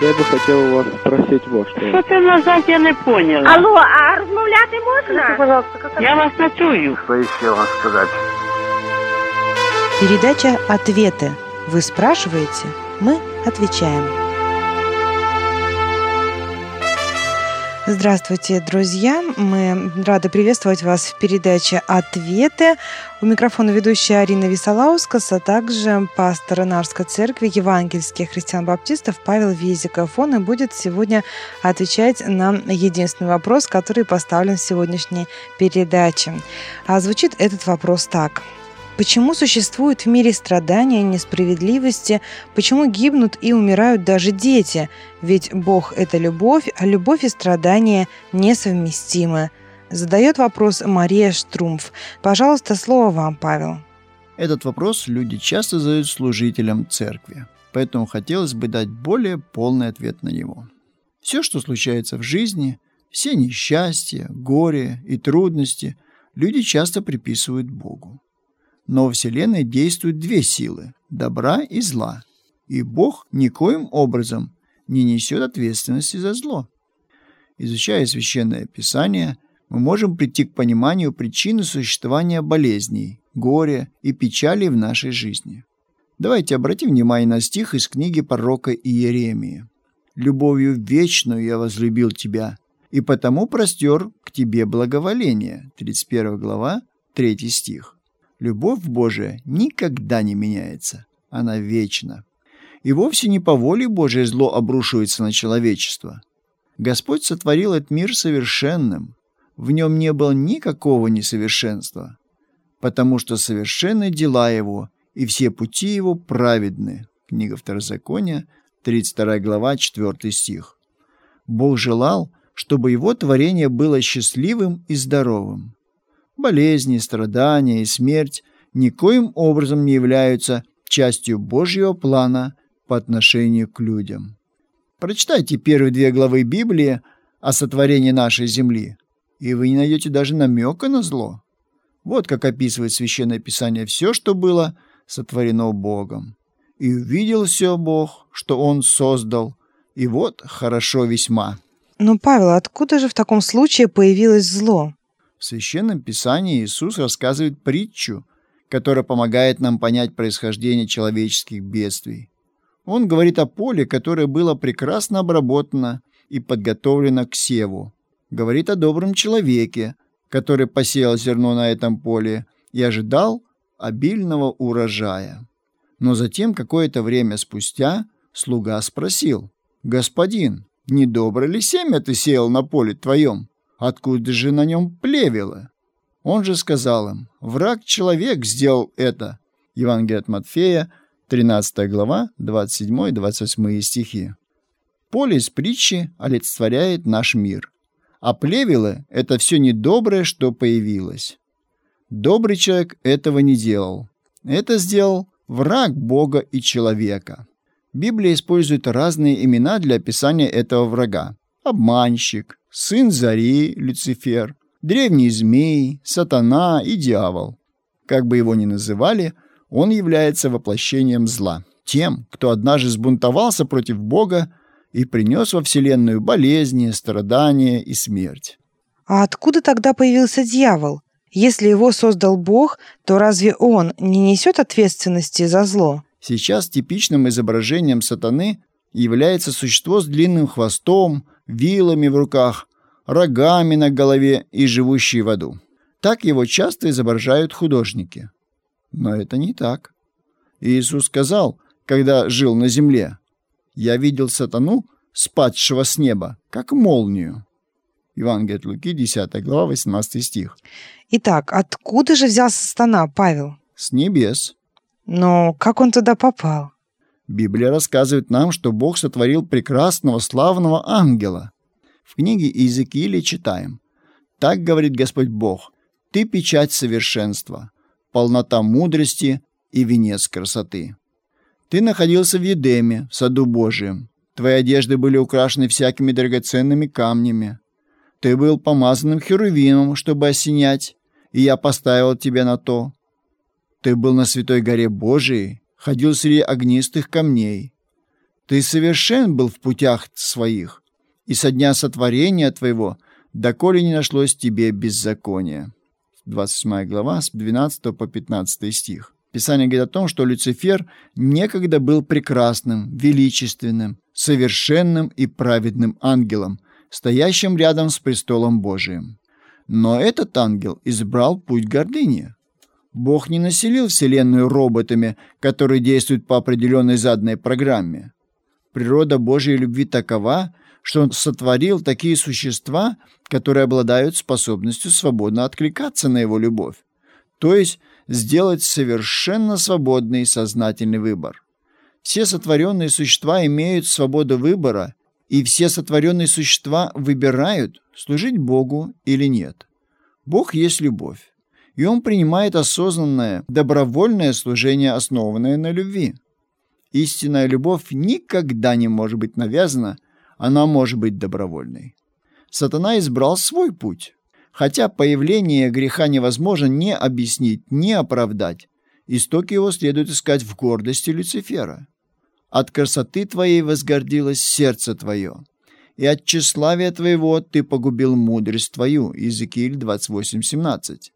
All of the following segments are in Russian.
Я бы хотел у вас спросить вот что. Що ти назад, я не поняла. Алло, а розмовляти можна? Пожалуйста, как Я вас не чую. Что еще вам сказать? Передача «Ответы». Вы спрашиваете, мы отвечаем. Здравствуйте, друзья! Мы рады приветствовать вас в передаче «Ответы». У микрофона ведущая Арина Висолаускас, а также пастор Инарской церкви евангельских христиан-баптистов Павел Визиков. Он и будет сегодня отвечать на единственный вопрос, который поставлен в сегодняшней передаче. А звучит этот вопрос так – Почему существуют в мире страдания, несправедливости? Почему гибнут и умирают даже дети? Ведь Бог – это любовь, а любовь и страдания несовместимы. Задает вопрос Мария Штрумф. Пожалуйста, слово вам, Павел. Этот вопрос люди часто задают служителям церкви, поэтому хотелось бы дать более полный ответ на него. Все, что случается в жизни, все несчастья, горе и трудности люди часто приписывают Богу. Но в Вселенной действуют две силы – добра и зла. И Бог никоим образом не несет ответственности за зло. Изучая Священное Писание, мы можем прийти к пониманию причины существования болезней, горя и печали в нашей жизни. Давайте обратим внимание на стих из книги пророка Иеремии. «Любовью вечную я возлюбил тебя, и потому простер к тебе благоволение». 31 глава, 3 стих. Любовь Божия никогда не меняется. Она вечна. И вовсе не по воле Божией зло обрушивается на человечество. Господь сотворил этот мир совершенным. В нем не было никакого несовершенства, потому что совершенны дела Его, и все пути Его праведны. Книга Второзакония, 32 глава, 4 стих. Бог желал, чтобы Его творение было счастливым и здоровым. Болезни, страдания и смерть никоим образом не являются частью Божьего плана по отношению к людям. Прочитайте первые две главы Библии о сотворении нашей земли, и вы не найдете даже намека на зло. Вот как описывает Священное Писание все, что было сотворено Богом. «И увидел все Бог, что Он создал, и вот хорошо весьма». Но, Павел, откуда же в таком случае появилось зло? В Священном Писании Иисус рассказывает притчу, которая помогает нам понять происхождение человеческих бедствий. Он говорит о поле, которое было прекрасно обработано и подготовлено к севу. Говорит о добром человеке, который посеял зерно на этом поле и ожидал обильного урожая. Но затем, какое-то время спустя, слуга спросил, «Господин, не доброе ли семя ты сеял на поле твоем?» Откуда же на нем плевело? Он же сказал им, враг-человек сделал это. Евангелие от Матфея, 13 глава, 27-28 стихи. Поле из притчи олицетворяет наш мир, а плевелы — это все недоброе, что появилось. Добрый человек этого не делал. Это сделал враг Бога и человека. Библия использует разные имена для описания этого врага. Обманщик, сын зари, Люцифер, древний змей, сатана и дьявол. Как бы его ни называли, он является воплощением зла, тем, кто однажды сбунтовался против Бога и принес во Вселенную болезни, страдания и смерть. А откуда тогда появился дьявол? Если его создал Бог, то разве он не несет ответственности за зло? Сейчас типичным изображением сатаны является существо с длинным хвостом, вилами в руках, рогами на голове и живущий в аду. Так его часто изображают художники. Но это не так. Иисус сказал, когда жил на земле, «Я видел сатану, спадшего с неба, как молнию». Евангелие от Луки, 10 глава, 18 стих. Итак, откуда же взялся сатана, Павел? С небес. Но как он туда попал? Библия рассказывает нам, что Бог сотворил прекрасного, славного ангела. В книге Иезекииля читаем «Так говорит Господь Бог, ты печать совершенства, полнота мудрости и венец красоты. Ты находился в Едеме, в саду Божием. Твои одежды были украшены всякими драгоценными камнями. Ты был помазанным херувимом, чтобы осенять, и я поставил тебя на то. Ты был на святой горе Божией, ходил среди огнистых камней. Ты совершен был в путях своих, и со дня сотворения твоего, доколе не нашлось тебе беззакония». 28 глава, с 12 по 15 стих. Писание говорит о том, что Люцифер некогда был прекрасным, величественным, совершенным и праведным ангелом, стоящим рядом с престолом Божиим. Но этот ангел избрал путь гордыни. Бог не населил Вселенную роботами, которые действуют по определенной заданной программе. Природа Божьей любви такова, что Он сотворил такие существа, которые обладают способностью свободно откликаться на Его любовь, то есть сделать совершенно свободный сознательный выбор. Все сотворенные существа имеют свободу выбора и все сотворенные существа выбирают, служить Богу или нет. Бог есть любовь, и Он принимает осознанное, добровольное служение, основанное на любви. Истинная любовь никогда не может быть навязана, она может быть добровольной. Сатана избрал свой путь. Хотя появление греха невозможно ни объяснить, ни оправдать, истоки его следует искать в гордости Люцифера. От красоты твоей возгордилось сердце твое, и от тщеславия твоего ты погубил мудрость твою. Иезекииль 28.17.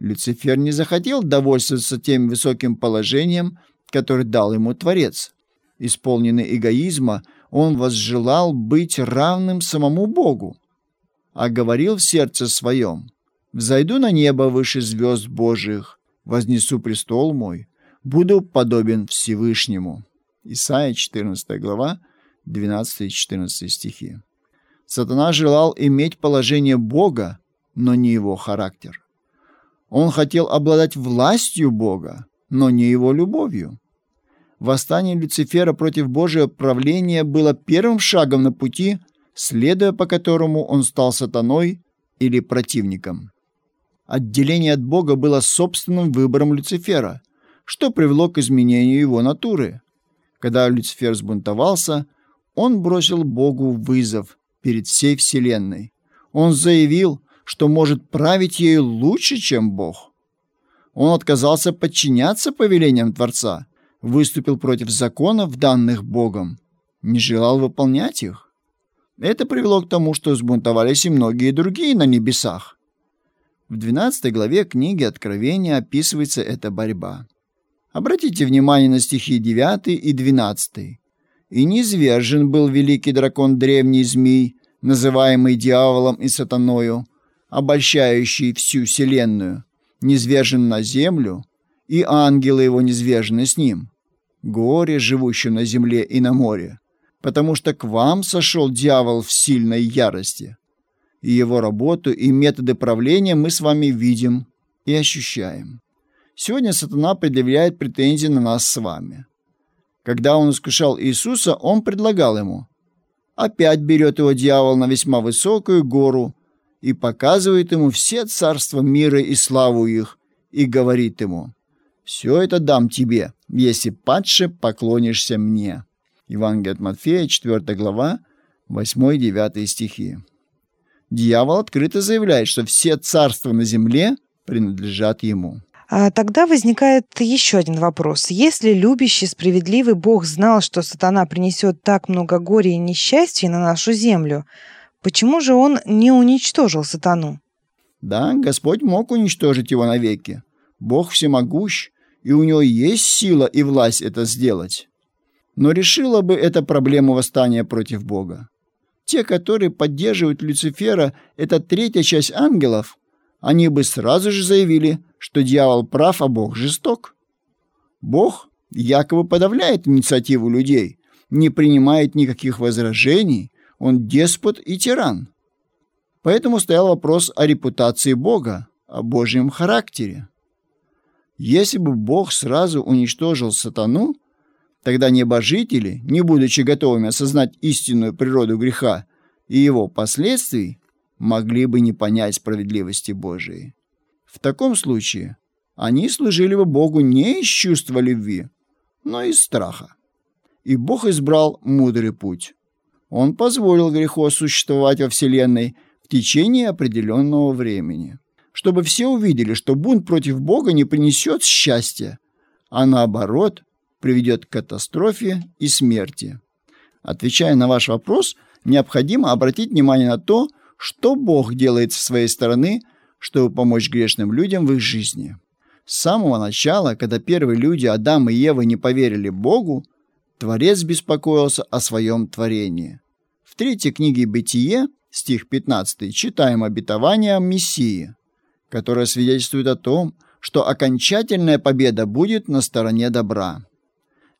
Люцифер не захотел довольствоваться тем высоким положением, которое дал ему Творец. Исполненный эгоизма, он возжелал быть равным самому Богу, а говорил в сердце своем, «Взойду на небо выше звезд Божиих, вознесу престол мой, буду подобен Всевышнему». Исайя 14 глава, 12 и 14 стихи. Сатана желал иметь положение Бога, но не его характер. Он хотел обладать властью Бога, но не его любовью. Восстание Люцифера против Божьего правления было первым шагом на пути, следуя по которому он стал сатаной или противником. Отделение от Бога было собственным выбором Люцифера, что привело к изменению его натуры. Когда Люцифер сбунтовался, он бросил Богу вызов перед всей Вселенной. Он заявил, что может править ею лучше, чем Бог. Он отказался подчиняться повелениям Творца, выступил против законов, данных Богом, не желал выполнять их. Это привело к тому, что сбунтовались и многие другие на небесах. В 12 главе книги Откровения описывается эта борьба. Обратите внимание на стихи 9 и 12. «И низвержен был великий дракон древний змей, называемый дьяволом и сатаною, обольщающий всю вселенную, низвержен на землю, и ангелы его низвержены с ним. Горе, живущим на земле и на море, потому что к вам сошел дьявол в сильной ярости. И его работу и методы правления мы с вами видим и ощущаем. Сегодня сатана предъявляет претензии на нас с вами. Когда он искушал Иисуса, он предлагал ему. Опять берет его дьявол на весьма высокую гору и показывает ему все царства мира и славу их, и говорит ему, «Все это дам тебе, если падше поклонишься мне». Евангелие от Матфея, 4 глава, 8-9 стихи. Дьявол открыто заявляет, что все царства на земле принадлежат ему. А тогда возникает еще один вопрос. Если любящий, справедливый Бог знал, что сатана принесет так много горя и несчастья на нашу землю, почему же он не уничтожил сатану? Да, Господь мог уничтожить его навеки. Бог всемогущ, и у него есть сила и власть это сделать. Но решила бы эта проблему восстания против Бога? Те, которые поддерживают Люцифера, это третья часть ангелов, они бы сразу же заявили, что дьявол прав, а Бог жесток. Бог якобы подавляет инициативу людей, не принимает никаких возражений, он деспот и тиран. Поэтому стоял вопрос о репутации Бога, о Божьем характере. Если бы Бог сразу уничтожил сатану, тогда небожители, не будучи готовыми осознать истинную природу греха и его последствий, могли бы не понять справедливости Божией. В таком случае они служили бы Богу не из чувства любви, но из страха. И Бог избрал мудрый путь. Он позволил греху существовать во Вселенной в течение определенного времени, чтобы все увидели, что бунт против Бога не принесет счастья, а наоборот приведет к катастрофе и смерти. Отвечая на ваш вопрос, необходимо обратить внимание на то, что Бог делает со своей стороны, чтобы помочь грешным людям в их жизни. С самого начала, когда первые люди, Адам и Ева, не поверили Богу, Творец беспокоился о своем творении. В третьей книге «Бытие», стих 15, читаем обетование Мессии, которое свидетельствует о том, что окончательная победа будет на стороне добра.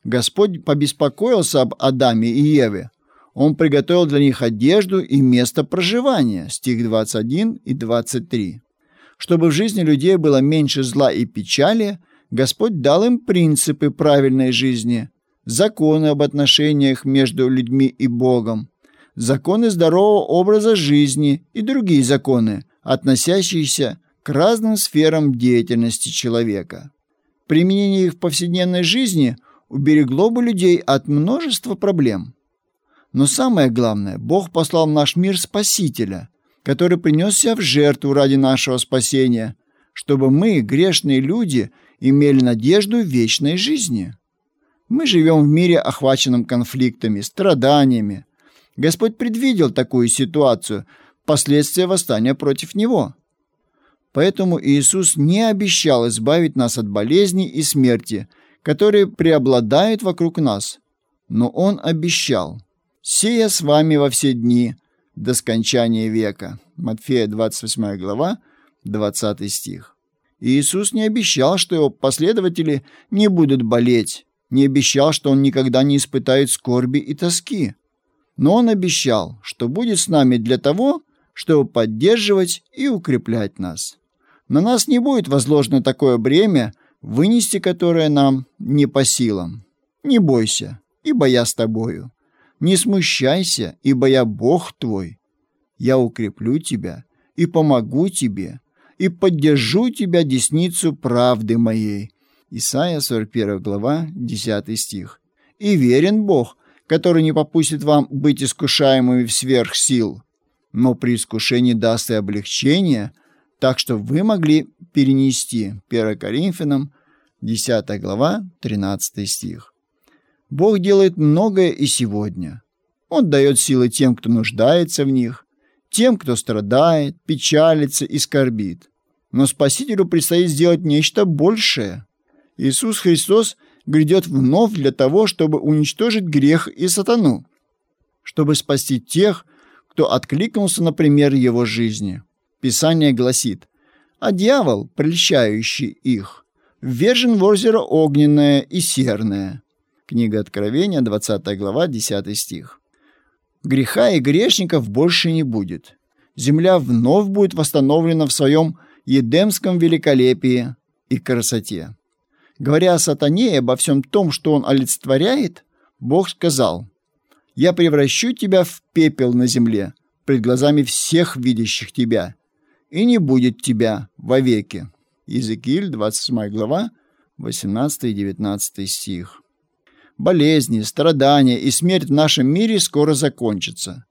Господь побеспокоился об Адаме и Еве. Он приготовил для них одежду и место проживания, стих 21 и 23. Чтобы в жизни людей было меньше зла и печали, Господь дал им принципы правильной жизни, законы об отношениях между людьми и Богом, законы здорового образа жизни и другие законы, относящиеся к разным сферам деятельности человека. Применение их в повседневной жизни уберегло бы людей от множества проблем. Но самое главное, Бог послал в наш мир Спасителя, который принес себя в жертву ради нашего спасения, чтобы мы, грешные люди, имели надежду вечной жизни. Мы живем в мире, охваченном конфликтами, страданиями. Господь предвидел такую ситуацию, последствия восстания против Него. Поэтому Иисус не обещал избавить нас от болезней и смерти, которые преобладают вокруг нас. Но Он обещал, «Сея с вами во все дни до скончания века». Матфея 28 глава, 20 стих. Иисус не обещал, что его последователи не будут болеть, не обещал, что он никогда не испытает скорби и тоски. Но он обещал, что будет с нами для того, чтобы поддерживать и укреплять нас. На нас не будет возложено такое бремя, вынести которое нам не по силам. Не бойся, ибо я с тобою. Не смущайся, ибо я Бог твой. Я укреплю тебя и помогу тебе, и поддержу тебя десницу правды моей». Исайя 41 глава, 10 стих. «И верен Бог, который не попустит вам быть искушаемыми в сверх сил, но при искушении даст и облегчение, так что вы могли перенести 1 Коринфянам 10 глава 13 стих. Бог делает многое и сегодня. Он дает силы тем, кто нуждается в них, тем, кто страдает, печалится и скорбит. Но Спасителю предстоит сделать нечто большее. Иисус Христос грядет вновь для того, чтобы уничтожить грех и сатану, чтобы спасти тех, кто откликнулся на пример его жизни. Писание гласит, а дьявол, прельщающий их, ввержен в озеро огненное и серное. Книга Откровения, 20 глава, 10 стих. Греха и грешников больше не будет. Земля вновь будет восстановлена в своем едемском великолепии и красоте. Говоря о сатане и обо всем том, что он олицетворяет, Бог сказал, «Я превращу тебя в пепел на земле пред глазами всех видящих тебя, и не будет тебя вовеки». Иезекииль, 28 глава, 18 и 19 стих. Болезни, страдания и смерть в нашем мире скоро закончатся.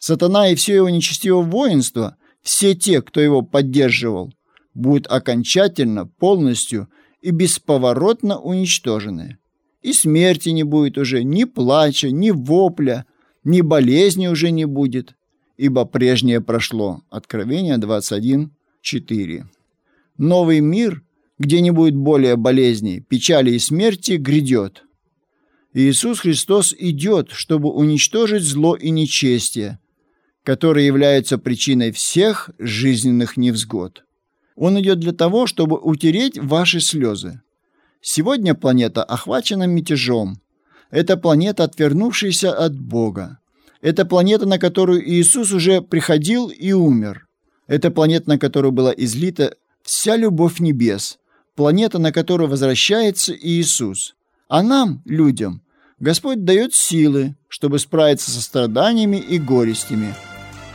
Сатана и все его нечестивое воинство, все те, кто его поддерживал, будут окончательно, полностью и бесповоротно уничтожены. И смерти не будет уже, ни плача, ни вопля, ни болезни уже не будет ибо прежнее прошло. Откровение 21.4. Новый мир, где не будет более болезней, печали и смерти, грядет. Иисус Христос идет, чтобы уничтожить зло и нечестие, которые являются причиной всех жизненных невзгод. Он идет для того, чтобы утереть ваши слезы. Сегодня планета охвачена мятежом. Это планета, отвернувшаяся от Бога. Это планета, на которую Иисус уже приходил и умер. Это планета, на которую была излита вся любовь небес. Планета, на которую возвращается Иисус. А нам, людям, Господь дает силы, чтобы справиться со страданиями и горестями.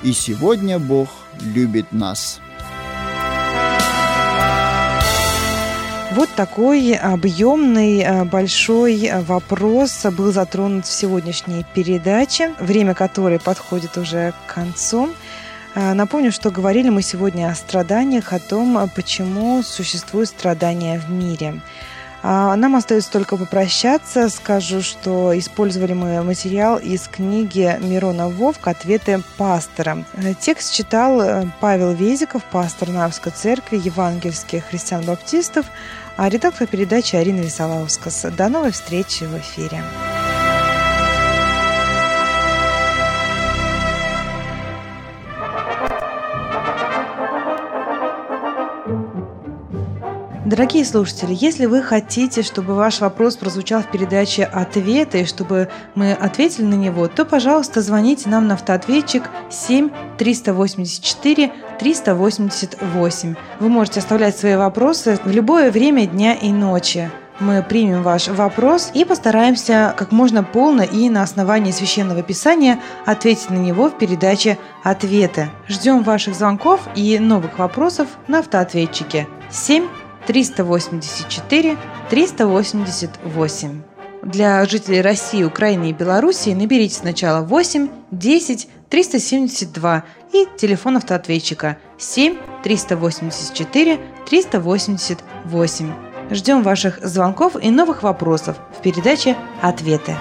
И сегодня Бог любит нас. Вот такой объемный, э, большой э, вопрос был затронут в сегодняшней передаче, время которой подходит уже к концу. Э, напомню, что говорили мы сегодня о страданиях, о том, почему существуют страдания в мире. А нам остается только попрощаться. Скажу, что использовали мы материал из книги Мирона Вовк «Ответы пастора». Текст читал э, Павел Везиков, пастор Нарвской церкви евангельских христиан-баптистов, а редактор передачи Арина Висолаускас. До новой встречи в эфире. Дорогие слушатели, если вы хотите, чтобы ваш вопрос прозвучал в передаче «Ответы», и чтобы мы ответили на него, то, пожалуйста, звоните нам на автоответчик 7 384 388. Вы можете оставлять свои вопросы в любое время дня и ночи. Мы примем ваш вопрос и постараемся как можно полно и на основании священного писания ответить на него в передаче «Ответы». Ждем ваших звонков и новых вопросов на автоответчике 7 384 388. Для жителей России, Украины и Белоруссии наберите сначала 8 10 372 и телефон автоответчика 7 384 388. Ждем ваших звонков и новых вопросов в передаче «Ответы».